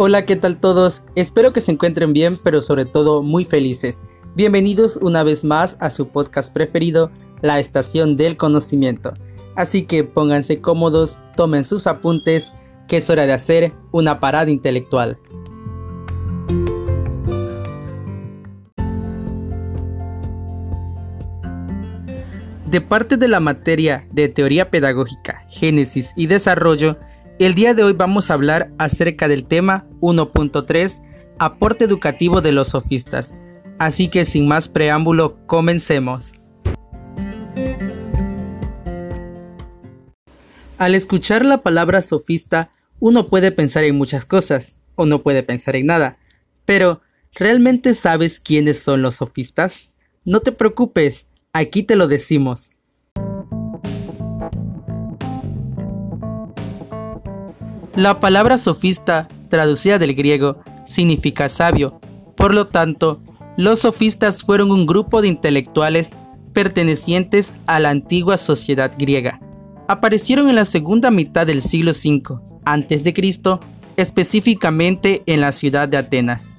Hola, ¿qué tal todos? Espero que se encuentren bien, pero sobre todo muy felices. Bienvenidos una vez más a su podcast preferido, La Estación del Conocimiento. Así que pónganse cómodos, tomen sus apuntes, que es hora de hacer una parada intelectual. De parte de la materia de teoría pedagógica, génesis y desarrollo, el día de hoy vamos a hablar acerca del tema 1.3, aporte educativo de los sofistas. Así que sin más preámbulo, comencemos. Al escuchar la palabra sofista, uno puede pensar en muchas cosas, o no puede pensar en nada. Pero, ¿realmente sabes quiénes son los sofistas? No te preocupes, Aquí te lo decimos. La palabra sofista, traducida del griego, significa sabio. Por lo tanto, los sofistas fueron un grupo de intelectuales pertenecientes a la antigua sociedad griega. Aparecieron en la segunda mitad del siglo V a.C., específicamente en la ciudad de Atenas.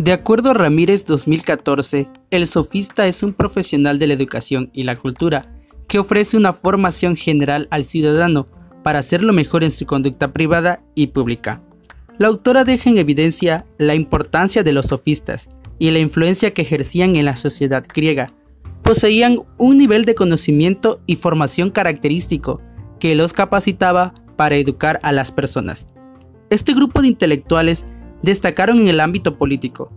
De acuerdo a Ramírez 2014, el sofista es un profesional de la educación y la cultura que ofrece una formación general al ciudadano para hacerlo mejor en su conducta privada y pública. La autora deja en evidencia la importancia de los sofistas y la influencia que ejercían en la sociedad griega. Poseían un nivel de conocimiento y formación característico que los capacitaba para educar a las personas. Este grupo de intelectuales destacaron en el ámbito político.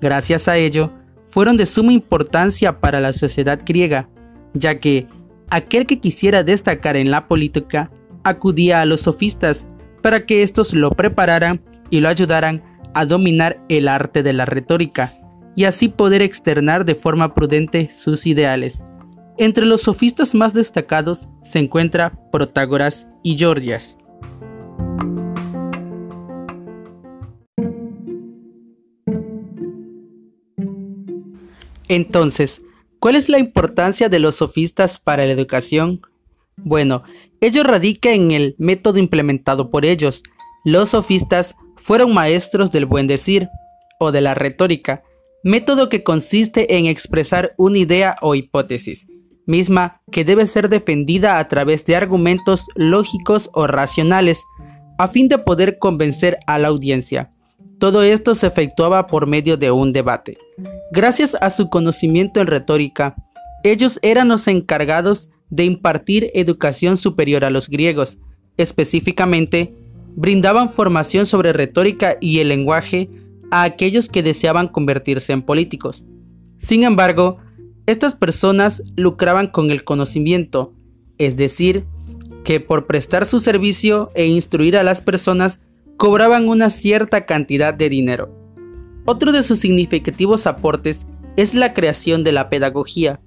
Gracias a ello, fueron de suma importancia para la sociedad griega, ya que aquel que quisiera destacar en la política acudía a los sofistas para que éstos lo prepararan y lo ayudaran a dominar el arte de la retórica y así poder externar de forma prudente sus ideales. Entre los sofistas más destacados se encuentra Protágoras y Georgias. Entonces, ¿cuál es la importancia de los sofistas para la educación? Bueno, ello radica en el método implementado por ellos. Los sofistas fueron maestros del buen decir, o de la retórica, método que consiste en expresar una idea o hipótesis, misma que debe ser defendida a través de argumentos lógicos o racionales, a fin de poder convencer a la audiencia. Todo esto se efectuaba por medio de un debate. Gracias a su conocimiento en retórica, ellos eran los encargados de impartir educación superior a los griegos. Específicamente, brindaban formación sobre retórica y el lenguaje a aquellos que deseaban convertirse en políticos. Sin embargo, estas personas lucraban con el conocimiento, es decir, que por prestar su servicio e instruir a las personas cobraban una cierta cantidad de dinero. Otro de sus significativos aportes es la creación de la pedagogía,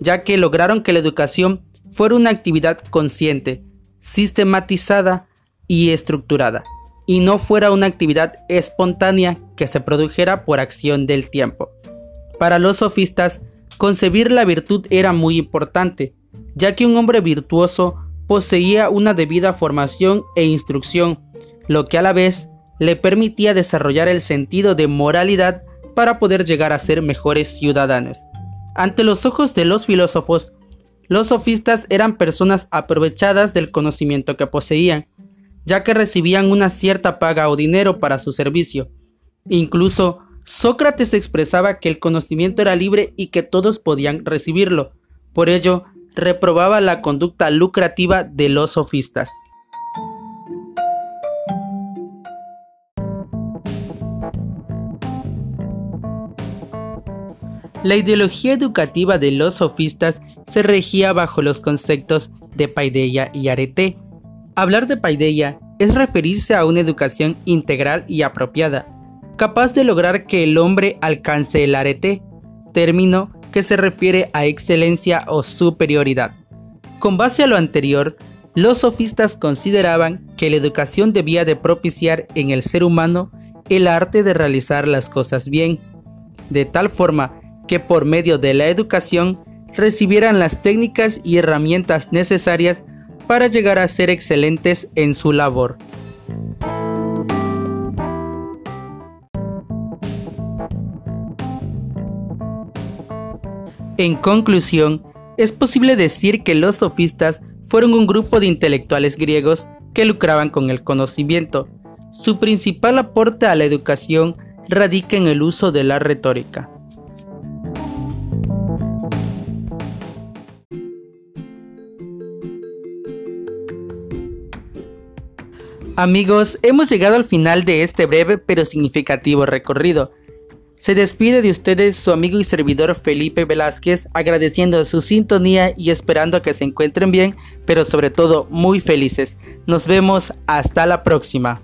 ya que lograron que la educación fuera una actividad consciente, sistematizada y estructurada, y no fuera una actividad espontánea que se produjera por acción del tiempo. Para los sofistas, concebir la virtud era muy importante, ya que un hombre virtuoso poseía una debida formación e instrucción lo que a la vez le permitía desarrollar el sentido de moralidad para poder llegar a ser mejores ciudadanos. Ante los ojos de los filósofos, los sofistas eran personas aprovechadas del conocimiento que poseían, ya que recibían una cierta paga o dinero para su servicio. Incluso Sócrates expresaba que el conocimiento era libre y que todos podían recibirlo. Por ello, reprobaba la conducta lucrativa de los sofistas. La ideología educativa de los sofistas se regía bajo los conceptos de paideia y arete. Hablar de paideia es referirse a una educación integral y apropiada, capaz de lograr que el hombre alcance el arete, término que se refiere a excelencia o superioridad. Con base a lo anterior, los sofistas consideraban que la educación debía de propiciar en el ser humano el arte de realizar las cosas bien, de tal forma que por medio de la educación recibieran las técnicas y herramientas necesarias para llegar a ser excelentes en su labor. En conclusión, es posible decir que los sofistas fueron un grupo de intelectuales griegos que lucraban con el conocimiento. Su principal aporte a la educación radica en el uso de la retórica. Amigos, hemos llegado al final de este breve pero significativo recorrido. Se despide de ustedes su amigo y servidor Felipe Velázquez, agradeciendo su sintonía y esperando que se encuentren bien, pero sobre todo muy felices. Nos vemos hasta la próxima.